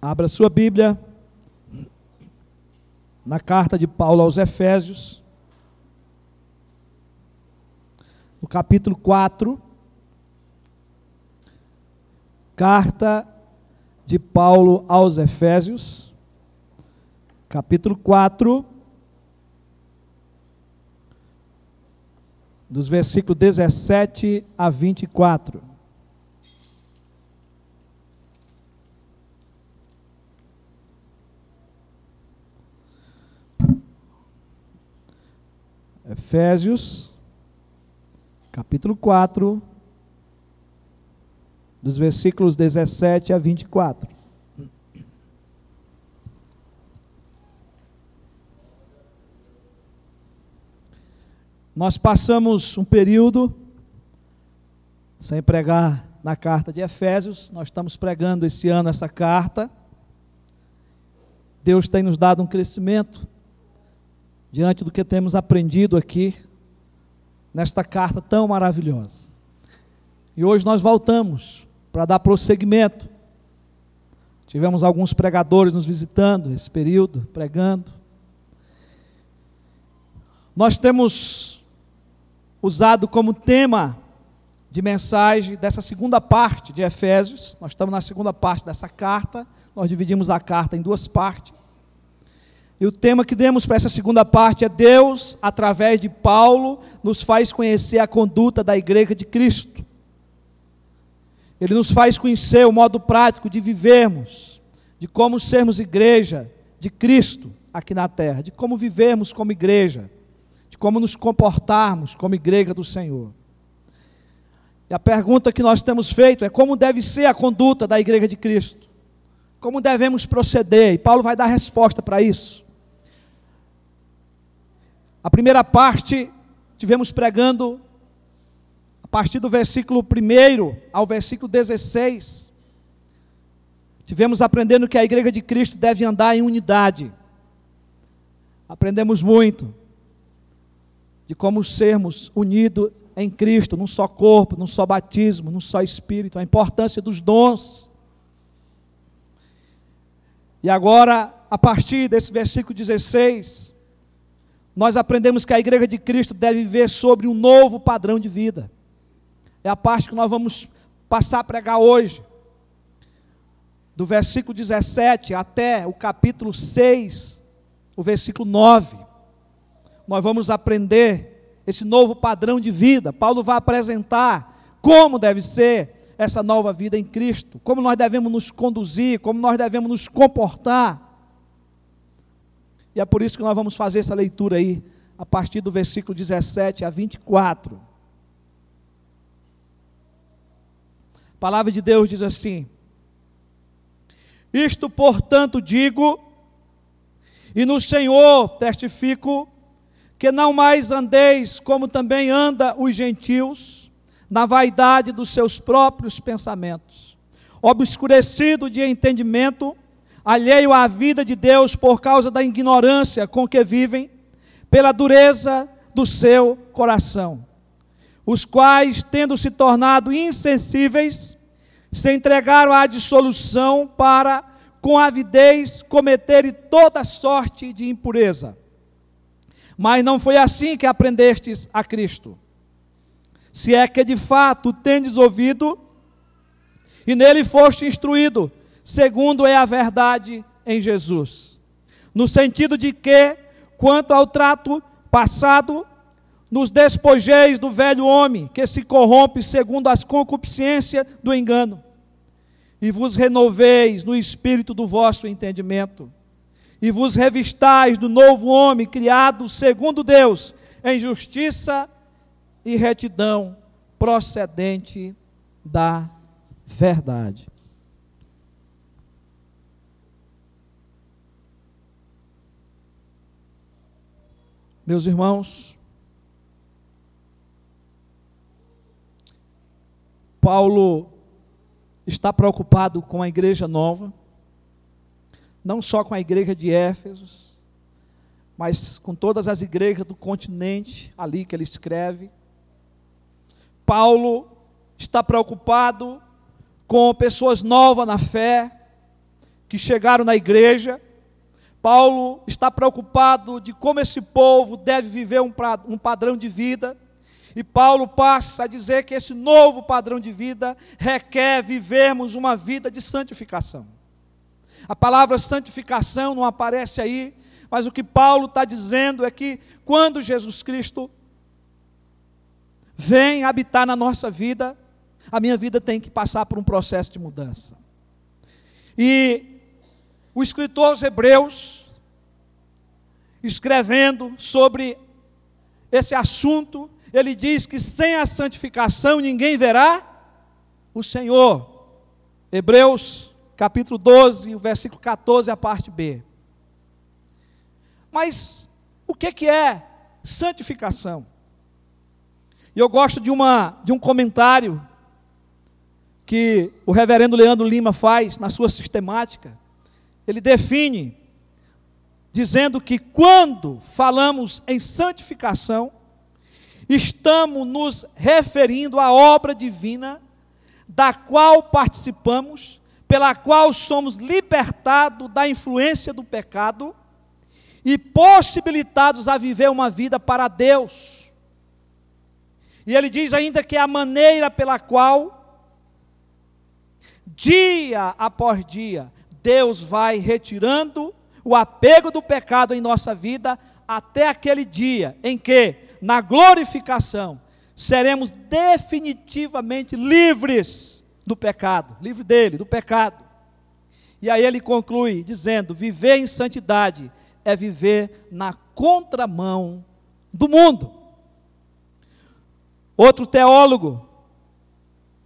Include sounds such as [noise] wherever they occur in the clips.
Abra sua Bíblia na carta de Paulo aos Efésios, no capítulo 4. Carta de Paulo aos Efésios, capítulo 4, dos versículos 17 a 24. Efésios, capítulo 4, dos versículos 17 a 24. Nós passamos um período sem pregar na carta de Efésios, nós estamos pregando esse ano essa carta. Deus tem nos dado um crescimento diante do que temos aprendido aqui nesta carta tão maravilhosa. E hoje nós voltamos para dar prosseguimento. Tivemos alguns pregadores nos visitando esse período, pregando. Nós temos usado como tema de mensagem dessa segunda parte de Efésios. Nós estamos na segunda parte dessa carta. Nós dividimos a carta em duas partes. E o tema que demos para essa segunda parte é Deus, através de Paulo, nos faz conhecer a conduta da igreja de Cristo. Ele nos faz conhecer o modo prático de vivermos, de como sermos igreja de Cristo aqui na terra, de como vivermos como igreja, de como nos comportarmos como igreja do Senhor. E a pergunta que nós temos feito é como deve ser a conduta da igreja de Cristo? Como devemos proceder? E Paulo vai dar resposta para isso. A primeira parte, tivemos pregando a partir do versículo 1 ao versículo 16. Tivemos aprendendo que a igreja de Cristo deve andar em unidade. Aprendemos muito de como sermos unidos em Cristo, num só corpo, num só batismo, num só espírito, a importância dos dons. E agora, a partir desse versículo 16, nós aprendemos que a igreja de Cristo deve viver sobre um novo padrão de vida. É a parte que nós vamos passar a pregar hoje. Do versículo 17 até o capítulo 6, o versículo 9. Nós vamos aprender esse novo padrão de vida. Paulo vai apresentar como deve ser essa nova vida em Cristo, como nós devemos nos conduzir, como nós devemos nos comportar. E é por isso que nós vamos fazer essa leitura aí, a partir do versículo 17 a 24. A palavra de Deus diz assim: Isto, portanto, digo, e no Senhor testifico, que não mais andeis como também anda os gentios, na vaidade dos seus próprios pensamentos, obscurecido de entendimento, alheio à vida de Deus por causa da ignorância com que vivem, pela dureza do seu coração, os quais, tendo se tornado insensíveis, se entregaram à dissolução para, com avidez, cometerem toda sorte de impureza. Mas não foi assim que aprendestes a Cristo. Se é que de fato tendes ouvido e nele foste instruído, segundo é a verdade em Jesus. No sentido de que, quanto ao trato passado, nos despojeis do velho homem, que se corrompe segundo as concupiscências do engano, e vos renoveis no espírito do vosso entendimento, e vos revistais do novo homem, criado segundo Deus, em justiça e retidão, procedente da verdade. Meus irmãos, Paulo está preocupado com a igreja nova, não só com a igreja de Éfeso, mas com todas as igrejas do continente ali que ele escreve. Paulo está preocupado com pessoas novas na fé, que chegaram na igreja. Paulo está preocupado de como esse povo deve viver um, um padrão de vida. E Paulo passa a dizer que esse novo padrão de vida requer vivermos uma vida de santificação. A palavra santificação não aparece aí, mas o que Paulo está dizendo é que quando Jesus Cristo vem habitar na nossa vida, a minha vida tem que passar por um processo de mudança. E o escritor aos Hebreus, escrevendo sobre esse assunto, ele diz que sem a santificação ninguém verá o Senhor. Hebreus capítulo 12, o versículo 14, a parte B. Mas o que, que é santificação? E eu gosto de, uma, de um comentário que o reverendo Leandro Lima faz na sua sistemática. Ele define, dizendo que quando falamos em santificação, estamos nos referindo à obra divina da qual participamos, pela qual somos libertados da influência do pecado e possibilitados a viver uma vida para Deus. E ele diz ainda que é a maneira pela qual, dia após dia, Deus vai retirando o apego do pecado em nossa vida até aquele dia em que na glorificação, seremos definitivamente livres do pecado, livre dele, do pecado. E aí ele conclui dizendo: viver em santidade é viver na contramão do mundo. Outro teólogo,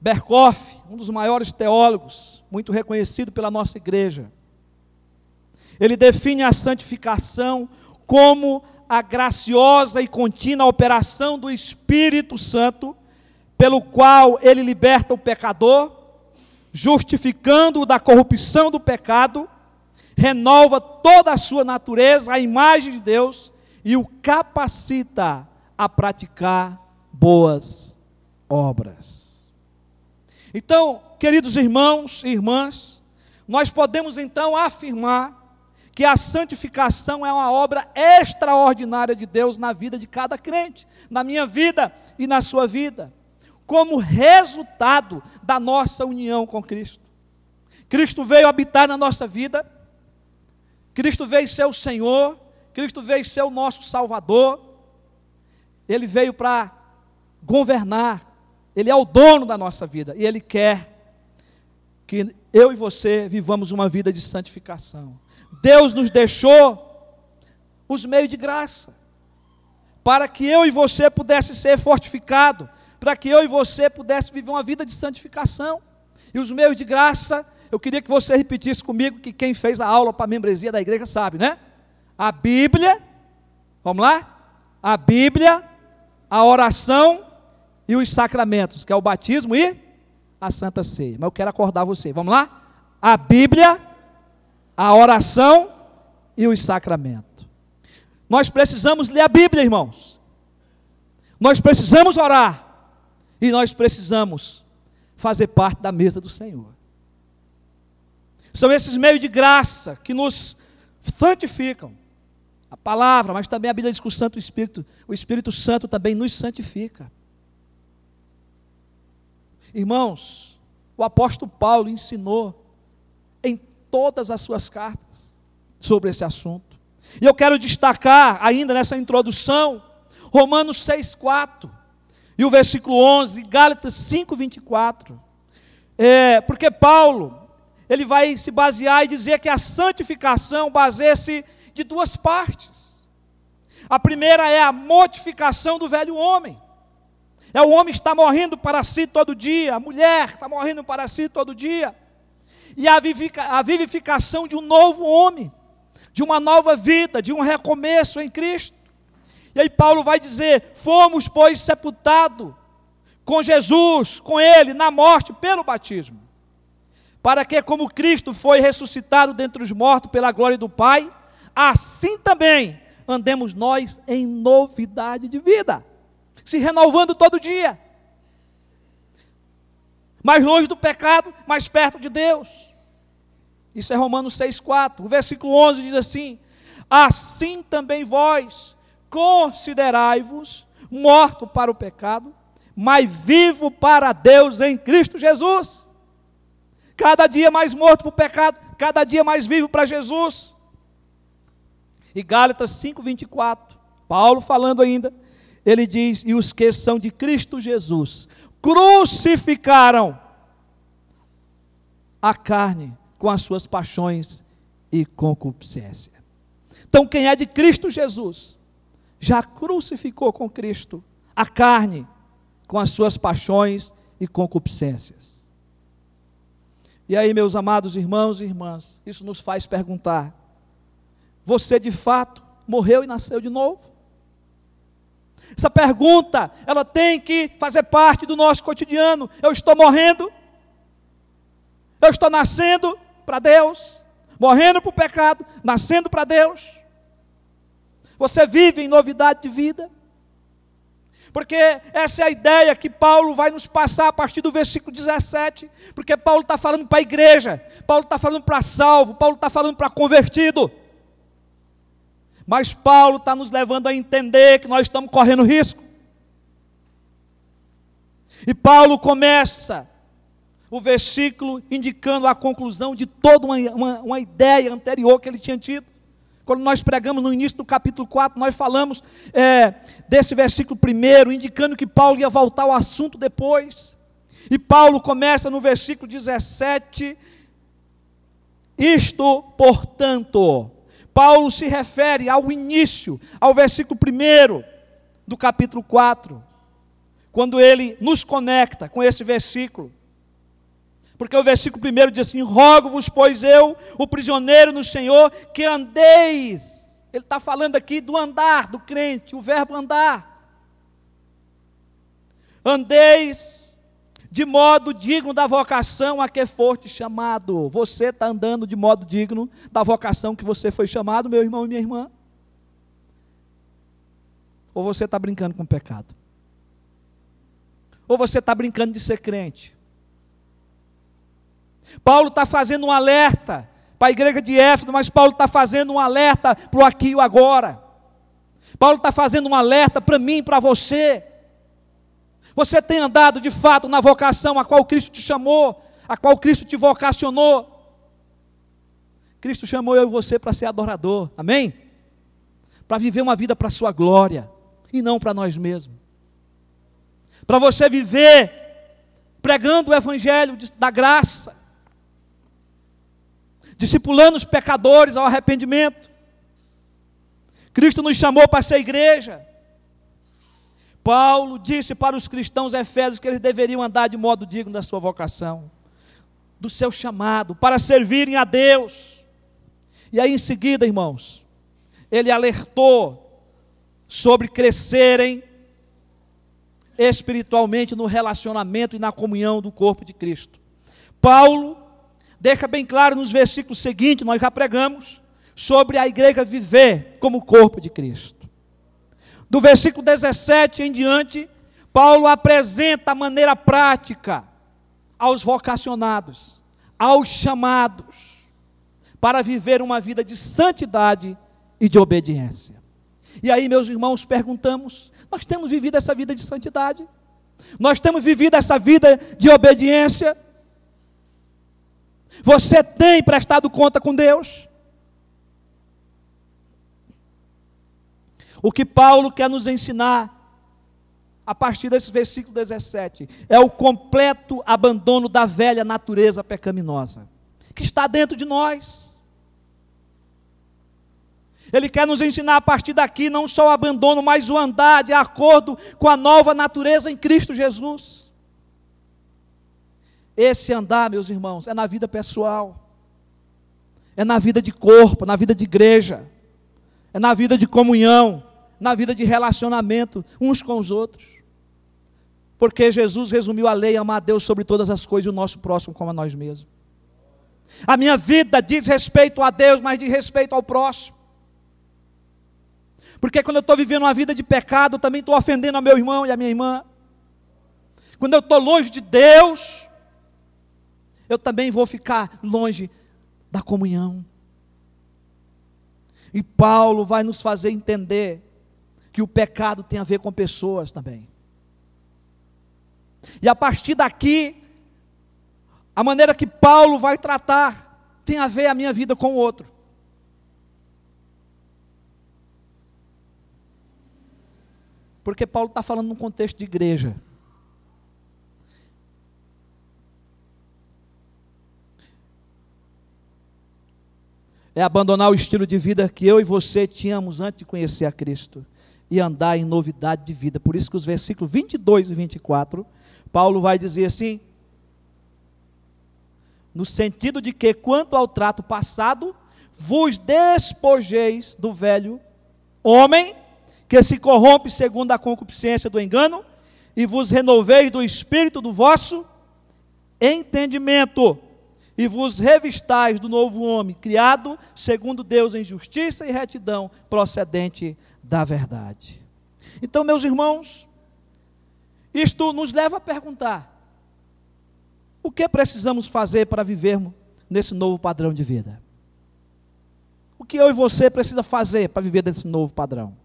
Berkoff, um dos maiores teólogos, muito reconhecido pela nossa igreja, ele define a santificação como a graciosa e contínua operação do Espírito Santo, pelo qual ele liberta o pecador, justificando-o da corrupção do pecado, renova toda a sua natureza, a imagem de Deus, e o capacita a praticar boas obras. Então, queridos irmãos e irmãs, nós podemos então afirmar que a santificação é uma obra extraordinária de Deus na vida de cada crente, na minha vida e na sua vida, como resultado da nossa união com Cristo. Cristo veio habitar na nossa vida, Cristo veio ser o Senhor, Cristo veio ser o nosso Salvador, Ele veio para governar, Ele é o dono da nossa vida e Ele quer que eu e você vivamos uma vida de santificação. Deus nos deixou os meios de graça, para que eu e você pudesse ser fortificado, para que eu e você pudesse viver uma vida de santificação. E os meios de graça, eu queria que você repetisse comigo que quem fez a aula para a membresia da igreja sabe, né? A Bíblia, vamos lá? A Bíblia, a oração e os sacramentos, que é o batismo e a Santa Ceia. Mas eu quero acordar você. Vamos lá? A Bíblia, a oração e os sacramentos. Nós precisamos ler a Bíblia, irmãos. Nós precisamos orar. E nós precisamos fazer parte da mesa do Senhor. São esses meios de graça que nos santificam. A palavra, mas também a Bíblia diz que o Santo Espírito, o Espírito Santo também nos santifica. Irmãos, o apóstolo Paulo ensinou todas as suas cartas sobre esse assunto. E eu quero destacar ainda nessa introdução Romanos 6:4 e o versículo 11, Gálatas 5:24. É, porque Paulo ele vai se basear e dizer que a santificação baseia-se de duas partes. A primeira é a mortificação do velho homem. É o homem está morrendo para si todo dia, a mulher está morrendo para si todo dia e a vivificação de um novo homem, de uma nova vida, de um recomeço em Cristo. E aí Paulo vai dizer: fomos, pois, sepultados com Jesus, com Ele, na morte pelo batismo, para que, como Cristo foi ressuscitado dentre os mortos pela glória do Pai, assim também andemos nós em novidade de vida, se renovando todo dia mais longe do pecado, mais perto de Deus. Isso é Romanos 6,4. O versículo 11 diz assim: Assim também vós considerai-vos morto para o pecado, mas vivo para Deus em Cristo Jesus. Cada dia mais morto para o pecado, cada dia mais vivo para Jesus. E Gálatas 5:24, Paulo falando ainda, ele diz: "E os que são de Cristo Jesus crucificaram a carne com as suas paixões e concupiscência." Então, quem é de Cristo Jesus já crucificou com Cristo a carne com as suas paixões e concupiscências. E aí, meus amados irmãos e irmãs, isso nos faz perguntar: você de fato morreu e nasceu de novo? Essa pergunta, ela tem que fazer parte do nosso cotidiano. Eu estou morrendo? Eu estou nascendo para Deus? Morrendo para o pecado, nascendo para Deus? Você vive em novidade de vida? Porque essa é a ideia que Paulo vai nos passar a partir do versículo 17. Porque Paulo está falando para a igreja, Paulo está falando para salvo, Paulo está falando para convertido. Mas Paulo está nos levando a entender que nós estamos correndo risco. E Paulo começa o versículo indicando a conclusão de toda uma, uma, uma ideia anterior que ele tinha tido. Quando nós pregamos no início do capítulo 4, nós falamos é, desse versículo primeiro, indicando que Paulo ia voltar ao assunto depois. E Paulo começa no versículo 17: Isto, portanto, Paulo se refere ao início, ao versículo primeiro do capítulo 4, quando ele nos conecta com esse versículo. Porque o versículo primeiro diz assim: Rogo-vos, pois eu, o prisioneiro no Senhor, que andeis. Ele está falando aqui do andar do crente, o verbo andar. Andeis de modo digno da vocação a que foste chamado. Você está andando de modo digno da vocação que você foi chamado, meu irmão e minha irmã? Ou você está brincando com o pecado? Ou você está brincando de ser crente? Paulo está fazendo um alerta para a igreja de Éfeso, mas Paulo está fazendo um alerta para o aqui e o agora. Paulo está fazendo um alerta para mim para você. Você tem andado de fato na vocação a qual Cristo te chamou, a qual Cristo te vocacionou. Cristo chamou eu e você para ser adorador, amém? Para viver uma vida para a sua glória e não para nós mesmos. Para você viver pregando o evangelho da graça, discipulando os pecadores ao arrependimento. Cristo nos chamou para ser igreja. Paulo disse para os cristãos efésios que eles deveriam andar de modo digno da sua vocação, do seu chamado, para servirem a Deus. E aí em seguida, irmãos, ele alertou sobre crescerem espiritualmente no relacionamento e na comunhão do corpo de Cristo. Paulo deixa bem claro nos versículos seguintes, nós já pregamos, sobre a igreja viver como corpo de Cristo. Do versículo 17 em diante, Paulo apresenta a maneira prática aos vocacionados, aos chamados, para viver uma vida de santidade e de obediência. E aí, meus irmãos, perguntamos: nós temos vivido essa vida de santidade? Nós temos vivido essa vida de obediência? Você tem prestado conta com Deus? O que Paulo quer nos ensinar, a partir desse versículo 17, é o completo abandono da velha natureza pecaminosa, que está dentro de nós. Ele quer nos ensinar a partir daqui não só o abandono, mas o andar de acordo com a nova natureza em Cristo Jesus. Esse andar, meus irmãos, é na vida pessoal, é na vida de corpo, na vida de igreja, é na vida de comunhão, na vida de relacionamento uns com os outros. Porque Jesus resumiu a lei, amar a Deus sobre todas as coisas e o nosso próximo como a nós mesmos. A minha vida diz respeito a Deus, mas diz respeito ao próximo. Porque quando eu estou vivendo uma vida de pecado, eu também estou ofendendo a meu irmão e a minha irmã. Quando eu estou longe de Deus, eu também vou ficar longe da comunhão. E Paulo vai nos fazer entender que o pecado tem a ver com pessoas também. E a partir daqui, a maneira que Paulo vai tratar tem a ver a minha vida com o outro. Porque Paulo está falando num contexto de igreja. É abandonar o estilo de vida que eu e você tínhamos antes de conhecer a Cristo e andar em novidade de vida. Por isso que os versículos 22 e 24, Paulo vai dizer assim: no sentido de que, quanto ao trato passado, vos despojeis do velho homem, que se corrompe segundo a concupiscência do engano, e vos renoveis do espírito do vosso entendimento, e vos revistais do novo homem, criado segundo Deus em justiça e retidão, procedente da verdade. Então, meus irmãos, isto nos leva a perguntar: o que precisamos fazer para vivermos nesse novo padrão de vida? O que eu e você precisa fazer para viver nesse novo padrão?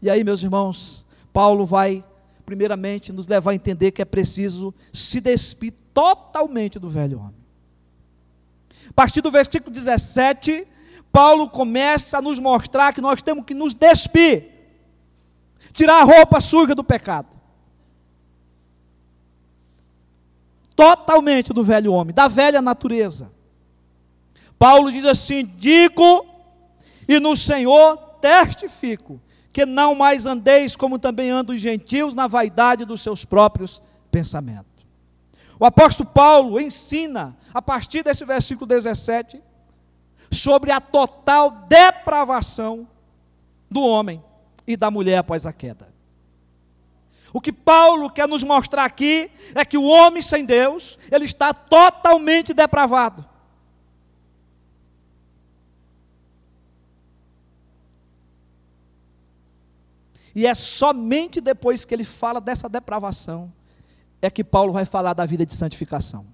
E aí, meus irmãos, Paulo vai, primeiramente, nos levar a entender que é preciso se despir totalmente do velho homem. A partir do versículo 17, Paulo começa a nos mostrar que nós temos que nos despir, tirar a roupa suja do pecado. totalmente do velho homem, da velha natureza. Paulo diz assim: digo e no Senhor testifico que não mais andeis como também andam os gentios na vaidade dos seus próprios pensamentos. O apóstolo Paulo ensina, a partir desse versículo 17, sobre a total depravação do homem e da mulher após a queda. O que Paulo quer nos mostrar aqui é que o homem sem Deus, ele está totalmente depravado. E é somente depois que ele fala dessa depravação é que Paulo vai falar da vida de santificação,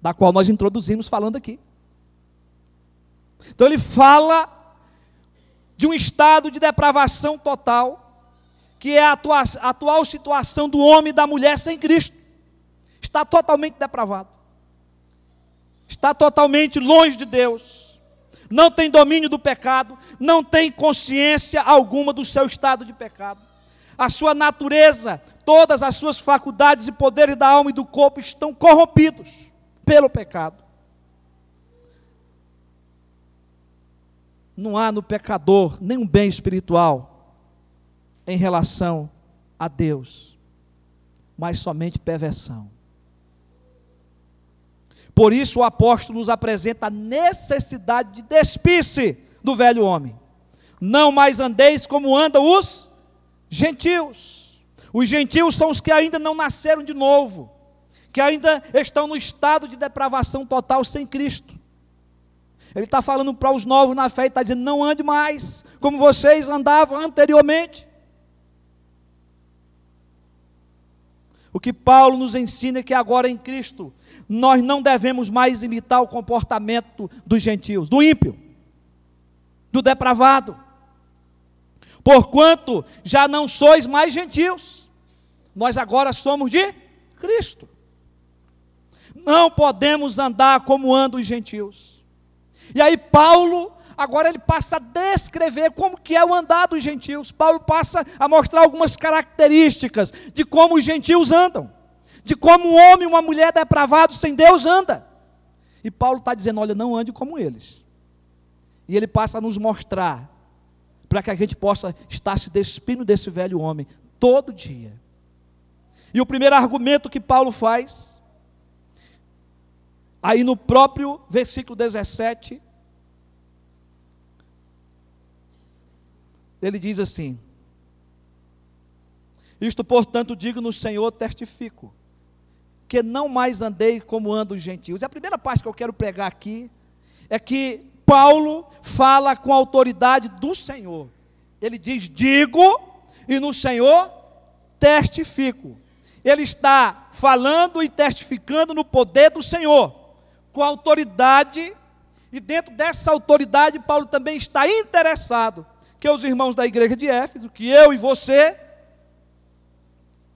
da qual nós introduzimos falando aqui. Então ele fala de um estado de depravação total que é a atual, situação do homem e da mulher sem Cristo. Está totalmente depravado. Está totalmente longe de Deus. Não tem domínio do pecado, não tem consciência alguma do seu estado de pecado. A sua natureza, todas as suas faculdades e poderes da alma e do corpo estão corrompidos pelo pecado. Não há no pecador nenhum bem espiritual em relação a Deus, mas somente perversão. Por isso o apóstolo nos apresenta a necessidade de despir-se do velho homem. Não mais andeis como andam os gentios. Os gentios são os que ainda não nasceram de novo, que ainda estão no estado de depravação total sem Cristo. Ele está falando para os novos na fé e está dizendo: não ande mais como vocês andavam anteriormente. O que Paulo nos ensina é que agora em Cristo nós não devemos mais imitar o comportamento dos gentios, do ímpio, do depravado. Porquanto já não sois mais gentios, nós agora somos de Cristo. Não podemos andar como andam os gentios. E aí Paulo agora ele passa a descrever como que é o andar dos gentios. Paulo passa a mostrar algumas características de como os gentios andam, de como um homem e uma mulher depravados sem Deus anda. E Paulo está dizendo: olha, não ande como eles. E ele passa a nos mostrar, para que a gente possa estar se despindo desse velho homem todo dia. E o primeiro argumento que Paulo faz, aí no próprio versículo 17, ele diz assim: Isto, portanto, digo no Senhor, testifico, que não mais andei como andam os gentios. E a primeira parte que eu quero pregar aqui é que Paulo fala com a autoridade do Senhor. Ele diz: Digo, e no Senhor testifico. Ele está falando e testificando no poder do Senhor. Com autoridade, e dentro dessa autoridade, Paulo também está interessado que os irmãos da igreja de Éfeso, que eu e você,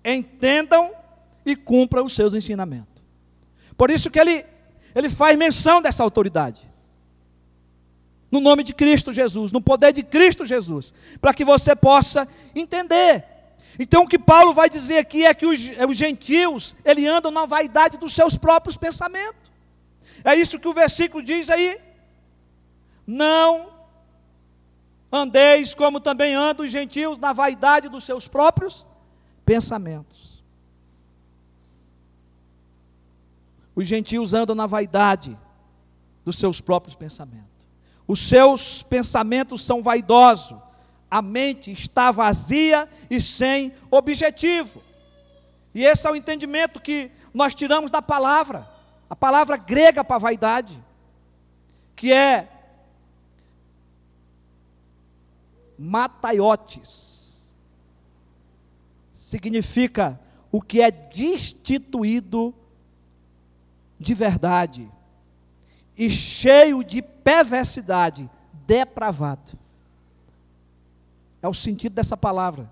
entendam e cumpram os seus ensinamentos. Por isso que ele, ele faz menção dessa autoridade. No nome de Cristo Jesus, no poder de Cristo Jesus, para que você possa entender. Então o que Paulo vai dizer aqui é que os, os gentios, ele andam na vaidade dos seus próprios pensamentos. É isso que o versículo diz aí. Não andeis como também andam os gentios na vaidade dos seus próprios pensamentos. Os gentios andam na vaidade dos seus próprios pensamentos. Os seus pensamentos são vaidosos. A mente está vazia e sem objetivo. E esse é o entendimento que nós tiramos da palavra. A palavra grega para vaidade, que é mataiotes, significa o que é destituído de verdade e cheio de perversidade, depravado. É o sentido dessa palavra.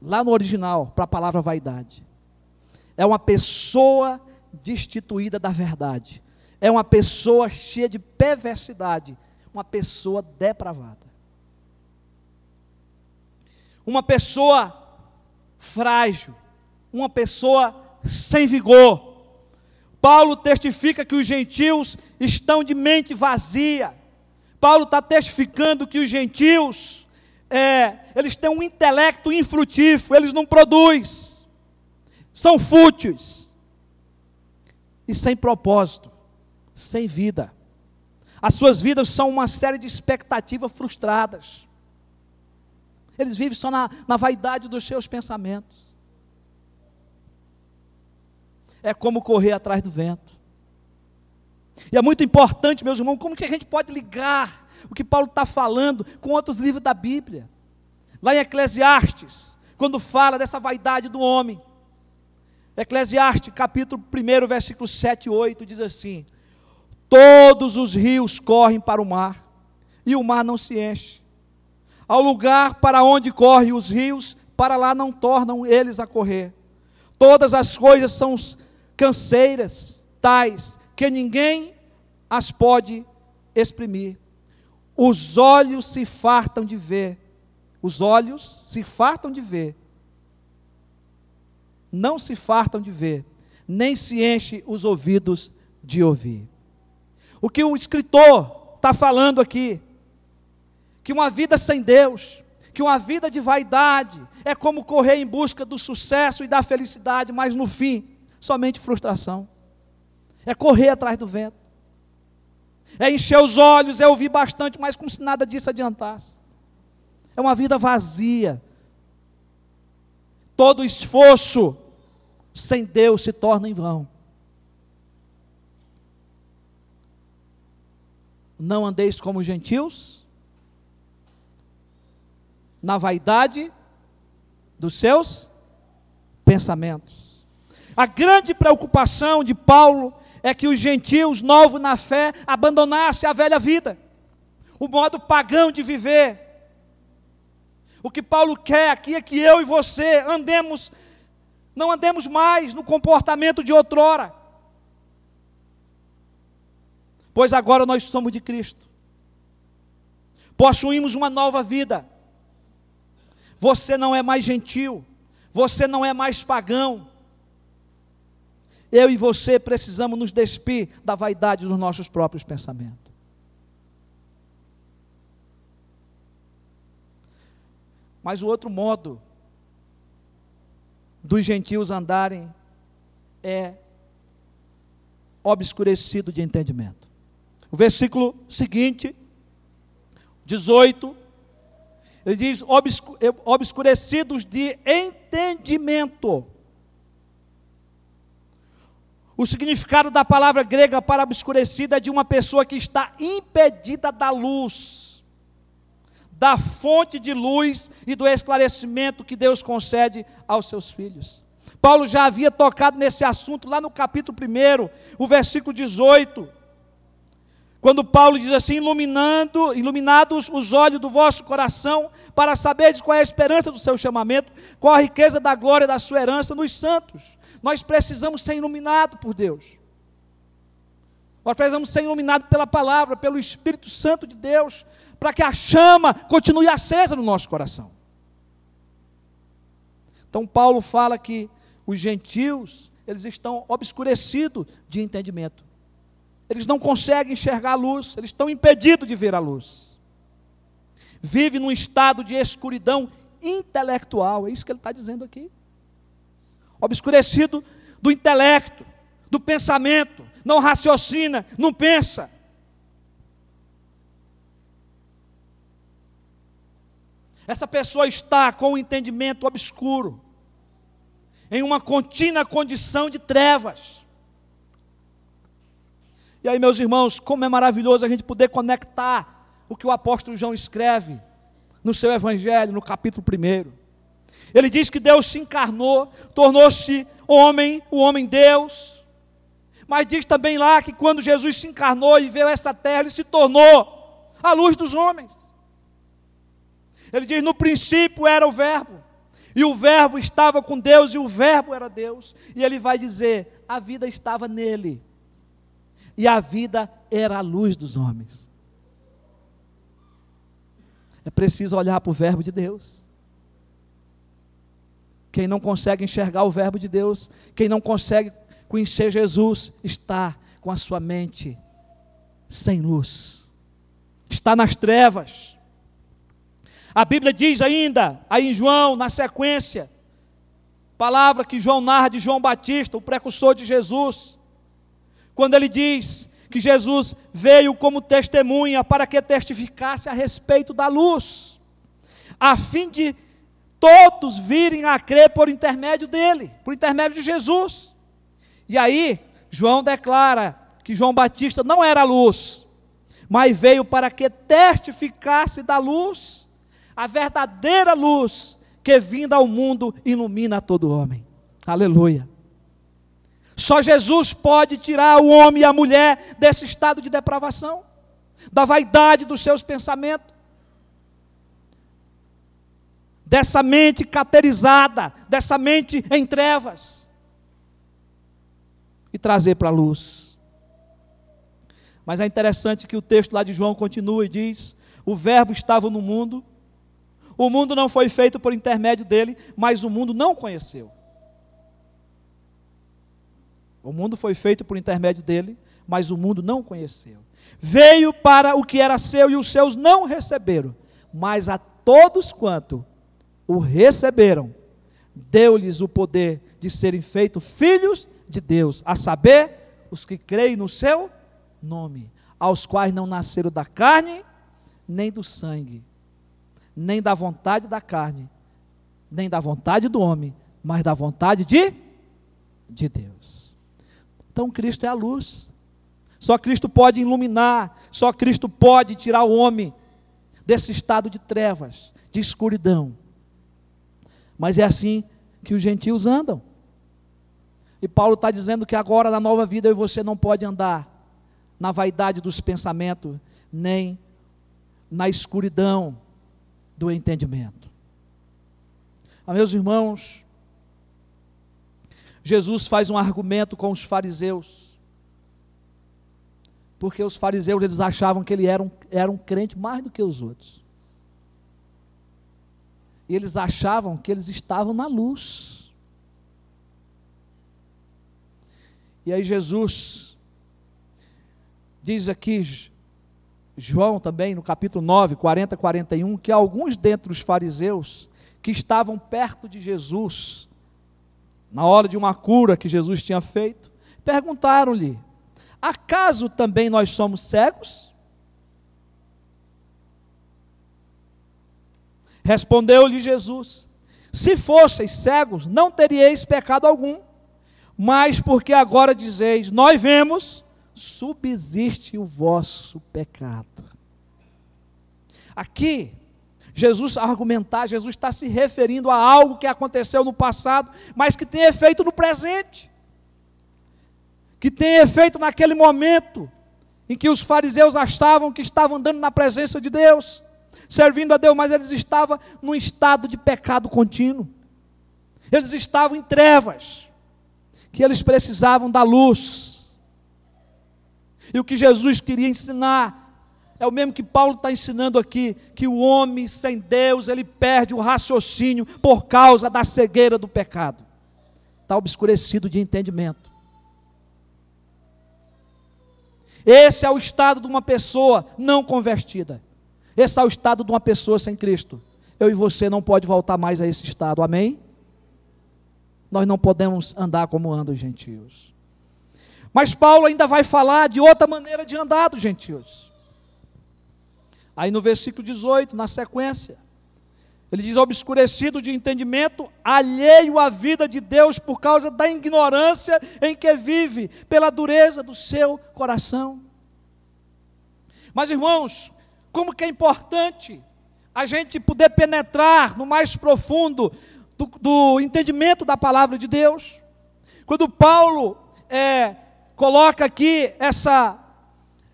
Lá no original, para a palavra vaidade. É uma pessoa destituída da verdade. É uma pessoa cheia de perversidade, uma pessoa depravada. Uma pessoa frágil, uma pessoa sem vigor. Paulo testifica que os gentios estão de mente vazia. Paulo está testificando que os gentios, é, eles têm um intelecto infrutífero, eles não produzem, são fúteis e sem propósito, sem vida. As suas vidas são uma série de expectativas frustradas. Eles vivem só na, na vaidade dos seus pensamentos. É como correr atrás do vento. E é muito importante, meus irmãos, como que a gente pode ligar o que Paulo está falando com outros livros da Bíblia. Lá em Eclesiastes, quando fala dessa vaidade do homem. Eclesiastes, capítulo 1, versículos 7 e 8, diz assim: Todos os rios correm para o mar, e o mar não se enche. Ao lugar para onde correm os rios, para lá não tornam eles a correr. Todas as coisas são canseiras, tais que ninguém as pode exprimir. Os olhos se fartam de ver, os olhos se fartam de ver, não se fartam de ver, nem se enche os ouvidos de ouvir. O que o escritor está falando aqui, que uma vida sem Deus, que uma vida de vaidade é como correr em busca do sucesso e da felicidade, mas no fim, somente frustração. É correr atrás do vento. É encher os olhos, é ouvir bastante, mas como se nada disso adiantasse. É uma vida vazia. Todo esforço sem Deus se torna em vão. Não andeis como gentios, na vaidade dos seus pensamentos. A grande preocupação de Paulo é que os gentios novos na fé abandonassem a velha vida, o modo pagão de viver. O que Paulo quer aqui é que eu e você andemos, não andemos mais no comportamento de outrora pois agora nós somos de Cristo. Possuímos uma nova vida. Você não é mais gentil, você não é mais pagão. Eu e você precisamos nos despir da vaidade dos nossos próprios pensamentos. Mas o outro modo dos gentios andarem é obscurecido de entendimento. O versículo seguinte, 18, ele diz: obscurecidos de entendimento. O significado da palavra grega para obscurecida é de uma pessoa que está impedida da luz, da fonte de luz e do esclarecimento que Deus concede aos seus filhos. Paulo já havia tocado nesse assunto lá no capítulo 1, o versículo 18. Quando Paulo diz assim: iluminando, iluminados os olhos do vosso coração, para saberdes qual é a esperança do seu chamamento, qual a riqueza da glória da sua herança nos santos. Nós precisamos ser iluminados por Deus. Nós precisamos ser iluminados pela palavra, pelo Espírito Santo de Deus, para que a chama continue acesa no nosso coração. Então Paulo fala que os gentios, eles estão obscurecidos de entendimento. Eles não conseguem enxergar a luz, eles estão impedidos de ver a luz. Vive num estado de escuridão intelectual, é isso que ele está dizendo aqui. Obscurecido do intelecto, do pensamento, não raciocina, não pensa. Essa pessoa está com o entendimento obscuro, em uma contínua condição de trevas. E aí, meus irmãos, como é maravilhoso a gente poder conectar o que o apóstolo João escreve no seu evangelho, no capítulo 1. Ele diz que Deus se encarnou, tornou-se homem, o homem Deus. Mas diz também lá que quando Jesus se encarnou e veio a essa terra, ele se tornou a luz dos homens. Ele diz: no princípio era o Verbo, e o Verbo estava com Deus, e o Verbo era Deus. E ele vai dizer: a vida estava nele, e a vida era a luz dos homens. É preciso olhar para o Verbo de Deus. Quem não consegue enxergar o Verbo de Deus, quem não consegue conhecer Jesus, está com a sua mente sem luz, está nas trevas. A Bíblia diz ainda, aí em João, na sequência, palavra que João narra de João Batista, o precursor de Jesus, quando ele diz que Jesus veio como testemunha para que testificasse a respeito da luz, a fim de todos virem a crer por intermédio dele, por intermédio de Jesus. E aí, João declara que João Batista não era a luz, mas veio para que testificasse da luz a verdadeira luz que vinda ao mundo ilumina todo homem. Aleluia. Só Jesus pode tirar o homem e a mulher desse estado de depravação, da vaidade dos seus pensamentos, dessa mente caterizada, dessa mente em trevas, e trazer para a luz. Mas é interessante que o texto lá de João continua e diz: O Verbo estava no mundo, o mundo não foi feito por intermédio dele, mas o mundo não conheceu. O mundo foi feito por intermédio dele, mas o mundo não conheceu. Veio para o que era seu e os seus não receberam, mas a todos quanto o receberam, deu-lhes o poder de serem feitos filhos de Deus, a saber, os que creem no seu nome, aos quais não nasceram da carne, nem do sangue, nem da vontade da carne, nem da vontade do homem, mas da vontade de, de Deus. Então Cristo é a luz. Só Cristo pode iluminar, só Cristo pode tirar o homem desse estado de trevas, de escuridão. Mas é assim que os gentios andam. E Paulo está dizendo que agora na nova vida eu e você não pode andar na vaidade dos pensamentos, nem na escuridão do entendimento. Ah, meus irmãos, Jesus faz um argumento com os fariseus, porque os fariseus eles achavam que ele era um, era um crente mais do que os outros. E eles achavam que eles estavam na luz. E aí Jesus diz aqui, João também, no capítulo 9, 40, 41, que alguns dentre os fariseus que estavam perto de Jesus, na hora de uma cura que Jesus tinha feito, perguntaram-lhe: Acaso também nós somos cegos? Respondeu-lhe Jesus: Se fosseis cegos, não teríeis pecado algum, mas porque agora dizeis: Nós vemos, subsiste o vosso pecado. Aqui, Jesus argumentar, Jesus está se referindo a algo que aconteceu no passado, mas que tem efeito no presente. Que tem efeito naquele momento em que os fariseus achavam que estavam andando na presença de Deus, servindo a Deus, mas eles estavam num estado de pecado contínuo. Eles estavam em trevas, que eles precisavam da luz. E o que Jesus queria ensinar é o mesmo que Paulo está ensinando aqui, que o homem sem Deus, ele perde o raciocínio por causa da cegueira do pecado. Está obscurecido de entendimento. Esse é o estado de uma pessoa não convertida. Esse é o estado de uma pessoa sem Cristo. Eu e você não pode voltar mais a esse estado. Amém? Nós não podemos andar como andam os gentios. Mas Paulo ainda vai falar de outra maneira de andar dos gentios. Aí no versículo 18, na sequência, ele diz: obscurecido de entendimento, alheio à vida de Deus por causa da ignorância em que vive, pela dureza do seu coração. Mas irmãos, como que é importante a gente poder penetrar no mais profundo do, do entendimento da palavra de Deus. Quando Paulo é, coloca aqui essa,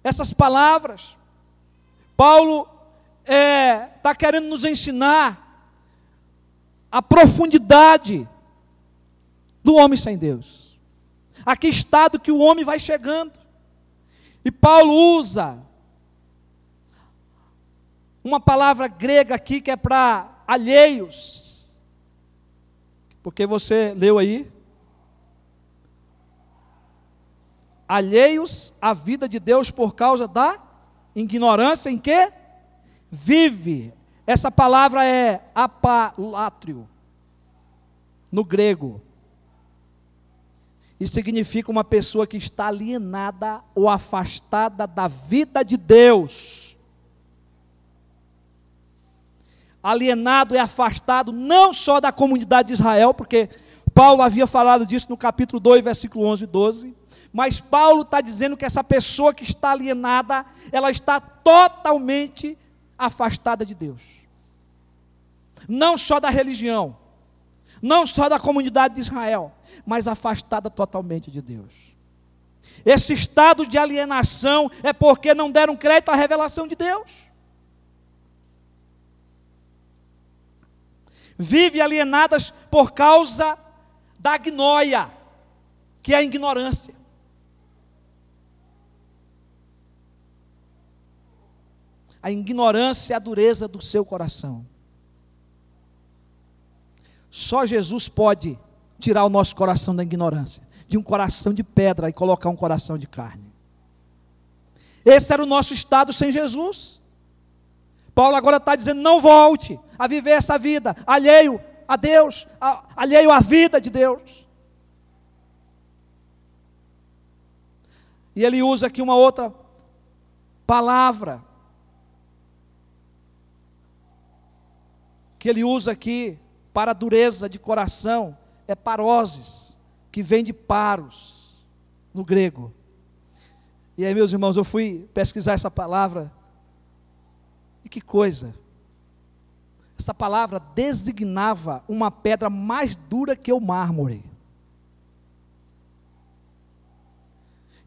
essas palavras, Paulo está é, tá querendo nos ensinar a profundidade do homem sem Deus. A que estado que o homem vai chegando. E Paulo usa uma palavra grega aqui que é para alheios. Porque você leu aí? Alheios à vida de Deus por causa da Ignorância em que? Vive. Essa palavra é apalátrio, no grego. E significa uma pessoa que está alienada ou afastada da vida de Deus. Alienado e afastado não só da comunidade de Israel, porque Paulo havia falado disso no capítulo 2, versículo 11 e 12, mas Paulo está dizendo que essa pessoa que está alienada, ela está totalmente afastada de Deus. Não só da religião, não só da comunidade de Israel, mas afastada totalmente de Deus. Esse estado de alienação é porque não deram crédito à revelação de Deus. Vive alienadas por causa da gnóia, que é a ignorância. a ignorância e a dureza do seu coração. Só Jesus pode tirar o nosso coração da ignorância, de um coração de pedra e colocar um coração de carne. Esse era o nosso estado sem Jesus. Paulo agora está dizendo: não volte a viver essa vida alheio a Deus, alheio à vida de Deus. E ele usa aqui uma outra palavra que ele usa aqui para dureza de coração é paroses, que vem de paros, no grego. E aí, meus irmãos, eu fui pesquisar essa palavra, e que coisa! Essa palavra designava uma pedra mais dura que o mármore.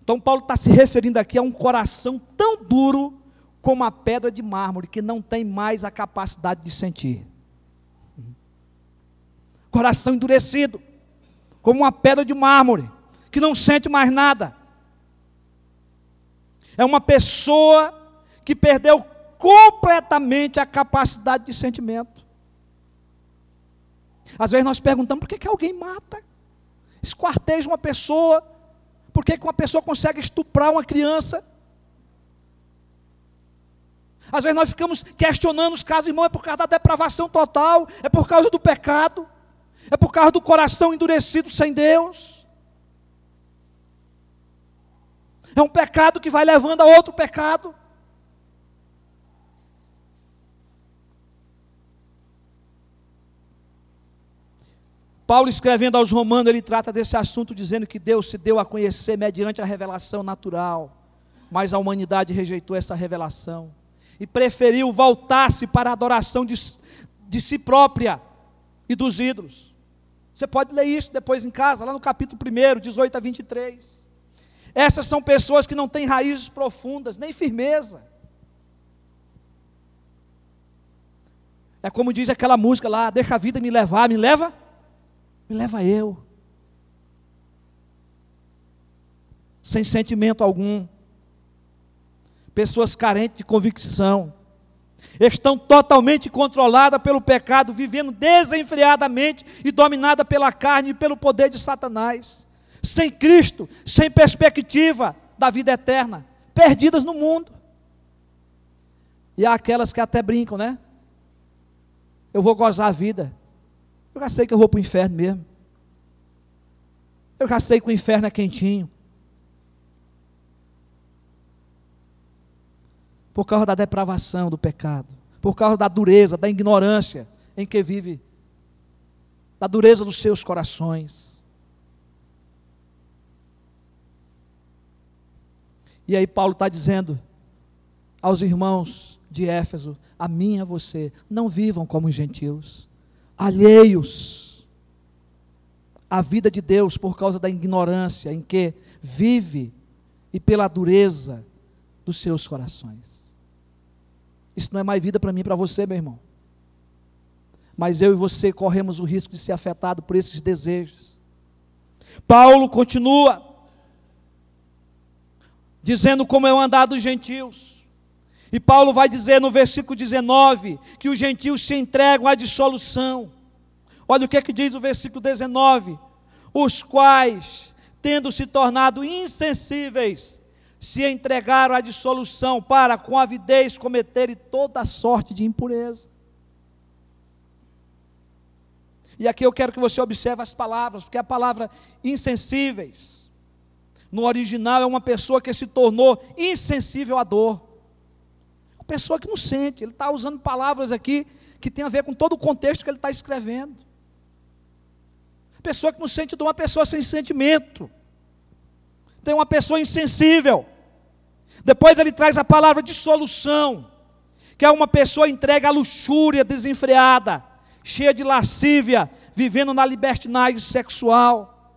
Então, Paulo está se referindo aqui a um coração tão duro como a pedra de mármore, que não tem mais a capacidade de sentir coração endurecido, como uma pedra de mármore, que não sente mais nada. É uma pessoa que perdeu completamente a capacidade de sentimento. Às vezes nós perguntamos por que, que alguém mata, esquarteja uma pessoa, por que, que uma pessoa consegue estuprar uma criança. Às vezes nós ficamos questionando os casos, irmão, é por causa da depravação total, é por causa do pecado. É por causa do coração endurecido sem Deus. É um pecado que vai levando a outro pecado. Paulo escrevendo aos Romanos, ele trata desse assunto dizendo que Deus se deu a conhecer mediante a revelação natural, mas a humanidade rejeitou essa revelação. e preferiu voltar-se para a adoração de, de si própria e dos ídolos. Você pode ler isso depois em casa, lá no capítulo 1, 18 a 23. Essas são pessoas que não têm raízes profundas, nem firmeza. É como diz aquela música lá, deixa a vida me levar, me leva, me leva eu. Sem sentimento algum. Pessoas carentes de convicção. Estão totalmente controladas pelo pecado, vivendo desenfreadamente e dominada pela carne e pelo poder de Satanás. Sem Cristo, sem perspectiva da vida eterna, perdidas no mundo. E há aquelas que até brincam, né? eu vou gozar a vida. Eu já sei que eu vou para o inferno mesmo. Eu já sei que o inferno é quentinho. Por causa da depravação do pecado, por causa da dureza, da ignorância em que vive, da dureza dos seus corações. E aí Paulo está dizendo aos irmãos de Éfeso, a mim e a você, não vivam como os gentios, alheios à vida de Deus por causa da ignorância em que vive e pela dureza dos seus corações. Isso não é mais vida para mim e para você, meu irmão. Mas eu e você corremos o risco de ser afetado por esses desejos. Paulo continua dizendo como é o andar dos gentios. E Paulo vai dizer no versículo 19 que os gentios se entregam à dissolução. Olha o que é que diz o versículo 19: os quais, tendo se tornado insensíveis, se entregaram à dissolução para, com avidez, cometerem toda sorte de impureza. E aqui eu quero que você observe as palavras, porque a palavra insensíveis, no original, é uma pessoa que se tornou insensível à dor pessoa que não sente. Ele está usando palavras aqui que tem a ver com todo o contexto que ele está escrevendo. Pessoa que não sente de uma pessoa sem sentimento. Tem uma pessoa insensível. Depois ele traz a palavra dissolução, que é uma pessoa entregue à luxúria desenfreada, cheia de lascívia, vivendo na libertinagem sexual,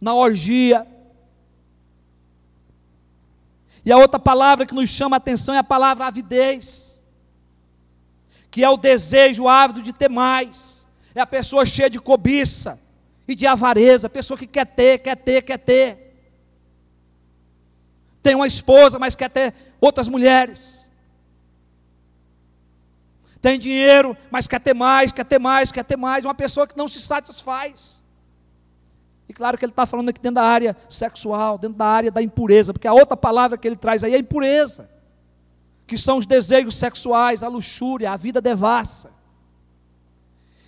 na orgia. E a outra palavra que nos chama a atenção é a palavra avidez, que é o desejo ávido de ter mais, é a pessoa cheia de cobiça e de avareza, a pessoa que quer ter, quer ter, quer ter. Tem uma esposa, mas quer ter outras mulheres. Tem dinheiro, mas quer ter mais, quer ter mais, quer ter mais. Uma pessoa que não se satisfaz. E claro que ele está falando aqui dentro da área sexual, dentro da área da impureza, porque a outra palavra que ele traz aí é impureza, que são os desejos sexuais, a luxúria, a vida devassa.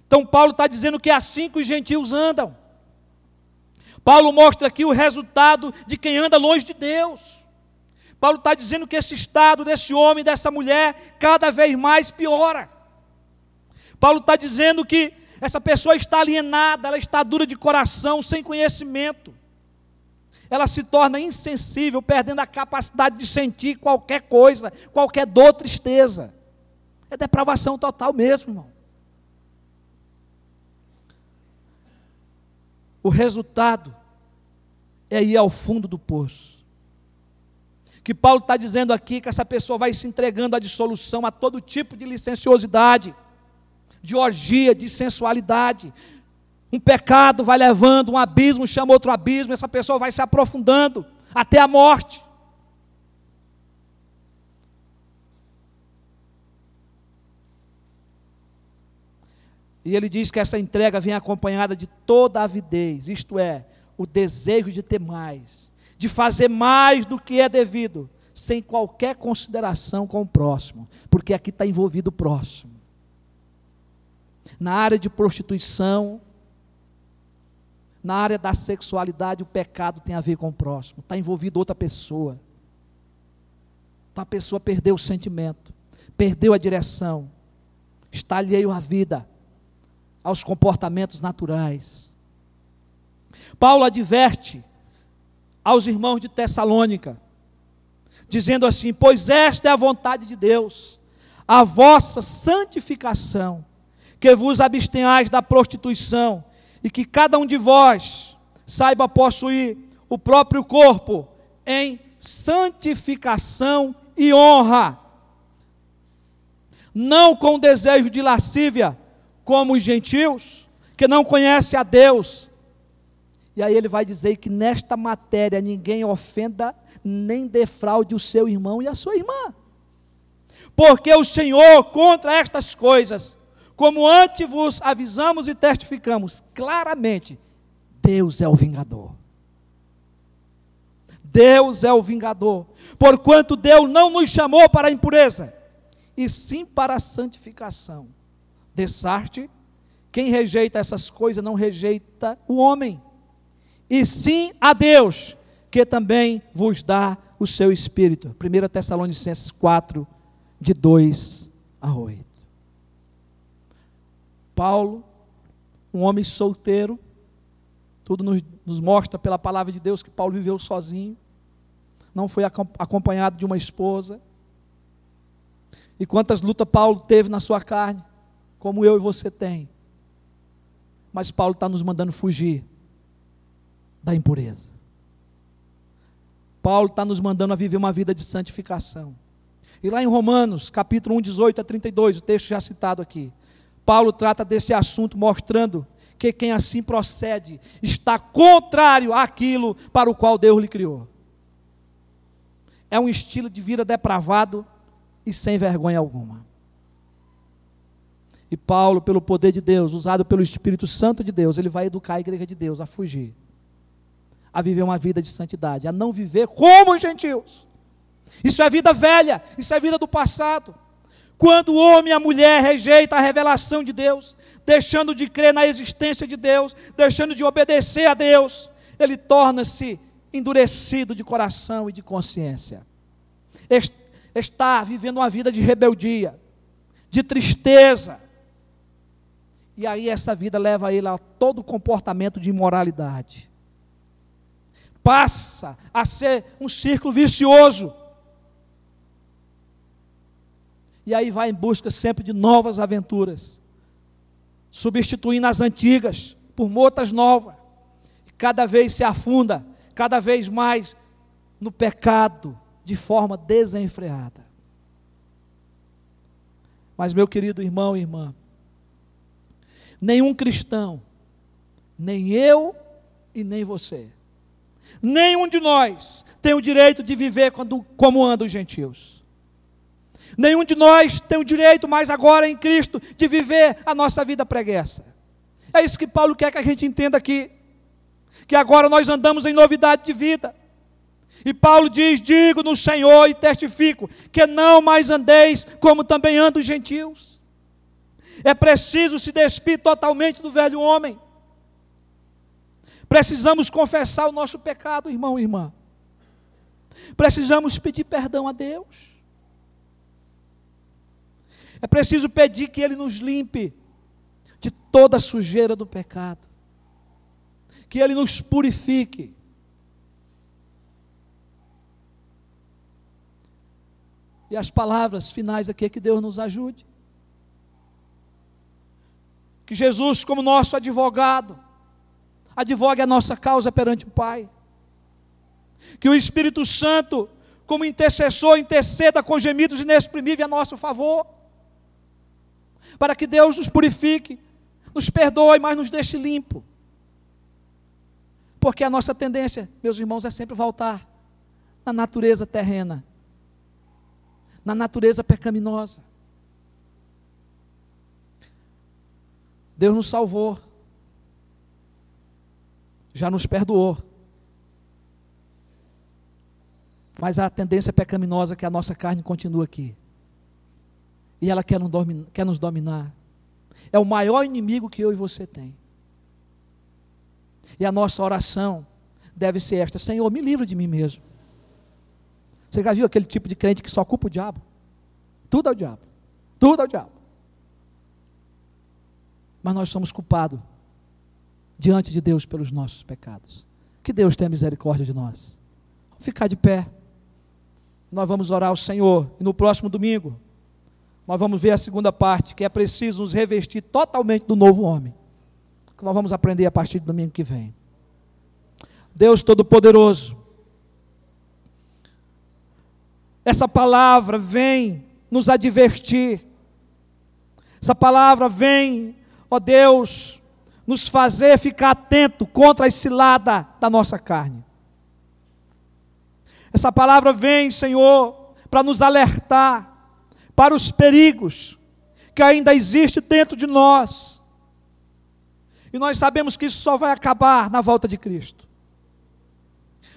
Então Paulo está dizendo que é assim que os gentios andam. Paulo mostra aqui o resultado de quem anda longe de Deus. Paulo está dizendo que esse estado desse homem, dessa mulher, cada vez mais piora. Paulo está dizendo que essa pessoa está alienada, ela está dura de coração, sem conhecimento. Ela se torna insensível, perdendo a capacidade de sentir qualquer coisa, qualquer dor, tristeza. É depravação total mesmo, irmão. O resultado é ir ao fundo do poço. Que Paulo está dizendo aqui que essa pessoa vai se entregando à dissolução, a todo tipo de licenciosidade de orgia, de sensualidade. Um pecado vai levando, um abismo chama outro abismo, essa pessoa vai se aprofundando até a morte. E ele diz que essa entrega vem acompanhada de toda avidez, isto é, o desejo de ter mais, de fazer mais do que é devido, sem qualquer consideração com o próximo, porque aqui está envolvido o próximo na área de prostituição, na área da sexualidade, o pecado tem a ver com o próximo, está envolvido outra pessoa. Então a pessoa perdeu o sentimento, perdeu a direção, está alheio à vida, aos comportamentos naturais. Paulo adverte aos irmãos de Tessalônica, dizendo assim: Pois esta é a vontade de Deus, a vossa santificação, que vos abstenhais da prostituição, e que cada um de vós saiba possuir o próprio corpo em santificação e honra, não com desejo de lascívia, como os gentios, que não conhecem a Deus. E aí ele vai dizer que nesta matéria ninguém ofenda nem defraude o seu irmão e a sua irmã. Porque o Senhor, contra estas coisas, como antes vos avisamos e testificamos claramente, Deus é o vingador. Deus é o vingador. Porquanto Deus não nos chamou para a impureza, e sim para a santificação. Dessarte, quem rejeita essas coisas não rejeita o homem, e sim a Deus, que também vos dá o seu Espírito. 1 Tessalonicenses 4, de 2 a 8. Paulo, um homem solteiro, tudo nos, nos, mostra pela palavra de Deus que Paulo viveu sozinho, não foi acompanhado de uma esposa. E quantas lutas Paulo teve na sua carne, como eu e você tem. Mas Paulo está nos mandando fugir da impureza. Paulo está nos mandando a viver uma vida de santificação. E lá em Romanos, capítulo 1, 18 a 32, o texto já citado aqui, Paulo trata desse assunto mostrando que quem assim procede está contrário àquilo para o qual Deus lhe criou. É um estilo de vida depravado e sem vergonha alguma. E Paulo, pelo poder de Deus, usado pelo Espírito Santo de Deus, ele vai educar a igreja de Deus a fugir, a viver uma vida de santidade, a não viver como os gentios. Isso é vida velha, isso é vida do passado. Quando o homem e a mulher rejeitam a revelação de Deus, deixando de crer na existência de Deus, deixando de obedecer a Deus, ele torna-se endurecido de coração e de consciência. Está vivendo uma vida de rebeldia, de tristeza. E aí essa vida leva ele a todo comportamento de imoralidade. Passa a ser um círculo vicioso. E aí vai em busca sempre de novas aventuras substituindo as antigas por outras novas. Cada vez se afunda, cada vez mais no pecado, de forma desenfreada. Mas, meu querido irmão e irmã, nenhum cristão, nem eu e nem você, nenhum de nós tem o direito de viver quando, como andam os gentios. Nenhum de nós tem o direito mais agora em Cristo de viver a nossa vida preguiça. É isso que Paulo quer que a gente entenda aqui. Que agora nós andamos em novidade de vida. E Paulo diz: Digo no Senhor e testifico que não mais andeis como também andam os gentios. É preciso se despir totalmente do velho homem. Precisamos confessar o nosso pecado, irmão e irmã. Precisamos pedir perdão a Deus. É preciso pedir que Ele nos limpe de toda a sujeira do pecado, que Ele nos purifique. E as palavras finais aqui é que Deus nos ajude. Que Jesus, como nosso advogado, advogue a nossa causa perante o Pai. Que o Espírito Santo, como intercessor, interceda com gemidos inexprimíveis a nosso favor para que Deus nos purifique, nos perdoe, mas nos deixe limpo. Porque a nossa tendência, meus irmãos, é sempre voltar na natureza terrena, na natureza pecaminosa. Deus nos salvou, já nos perdoou. Mas a tendência pecaminosa é que a nossa carne continua aqui. E ela quer nos, dominar, quer nos dominar. É o maior inimigo que eu e você tem. E a nossa oração deve ser esta: Senhor, me livra de mim mesmo. Você já viu aquele tipo de crente que só culpa o diabo? Tudo é o diabo. Tudo é o diabo. Mas nós somos culpados diante de Deus pelos nossos pecados. Que Deus tenha misericórdia de nós. Vamos ficar de pé. Nós vamos orar ao Senhor. E no próximo domingo, nós vamos ver a segunda parte, que é preciso nos revestir totalmente do novo homem. Que nós vamos aprender a partir do domingo que vem. Deus Todo-Poderoso, essa palavra vem nos advertir, essa palavra vem, ó Deus, nos fazer ficar atento contra a cilada da nossa carne. Essa palavra vem, Senhor, para nos alertar para os perigos que ainda existem dentro de nós. E nós sabemos que isso só vai acabar na volta de Cristo.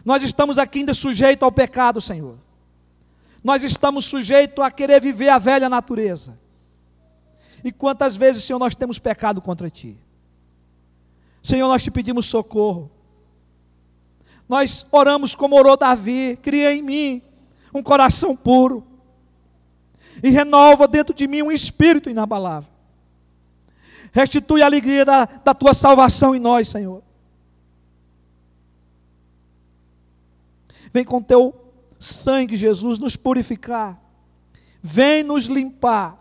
Nós estamos aqui ainda sujeitos ao pecado, Senhor. Nós estamos sujeitos a querer viver a velha natureza. E quantas vezes, Senhor, nós temos pecado contra Ti? Senhor, nós te pedimos socorro. Nós oramos como orou Davi: cria em mim um coração puro e renova dentro de mim um espírito inabalável. Restitui a alegria da, da tua salvação em nós, Senhor. Vem com teu sangue, Jesus, nos purificar. Vem nos limpar.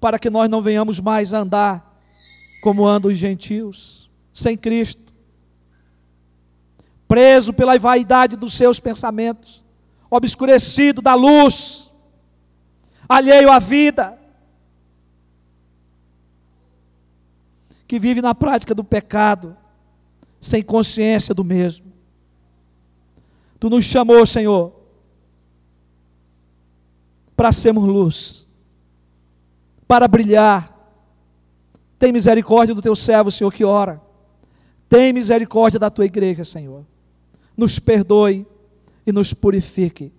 Para que nós não venhamos mais andar como andam os gentios, sem Cristo preso pela vaidade dos seus pensamentos, obscurecido da luz, alheio à vida, que vive na prática do pecado, sem consciência do mesmo. Tu nos chamou, Senhor, para sermos luz, para brilhar. Tem misericórdia do teu servo, Senhor, que ora. Tem misericórdia da tua igreja, Senhor nos perdoe e nos purifique.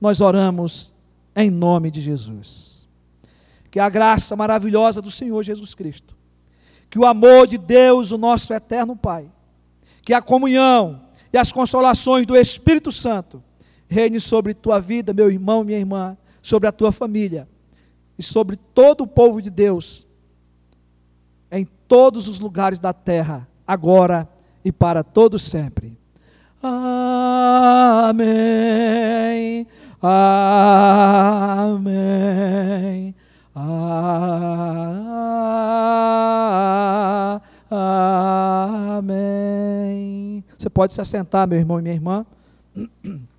Nós oramos em nome de Jesus. Que a graça maravilhosa do Senhor Jesus Cristo, que o amor de Deus, o nosso eterno Pai, que a comunhão e as consolações do Espírito Santo reine sobre tua vida, meu irmão, minha irmã, sobre a tua família e sobre todo o povo de Deus, em todos os lugares da terra, agora e para todos sempre. Amém. Amém. Amém. Você pode se assentar, meu irmão e minha irmã. [clears throat]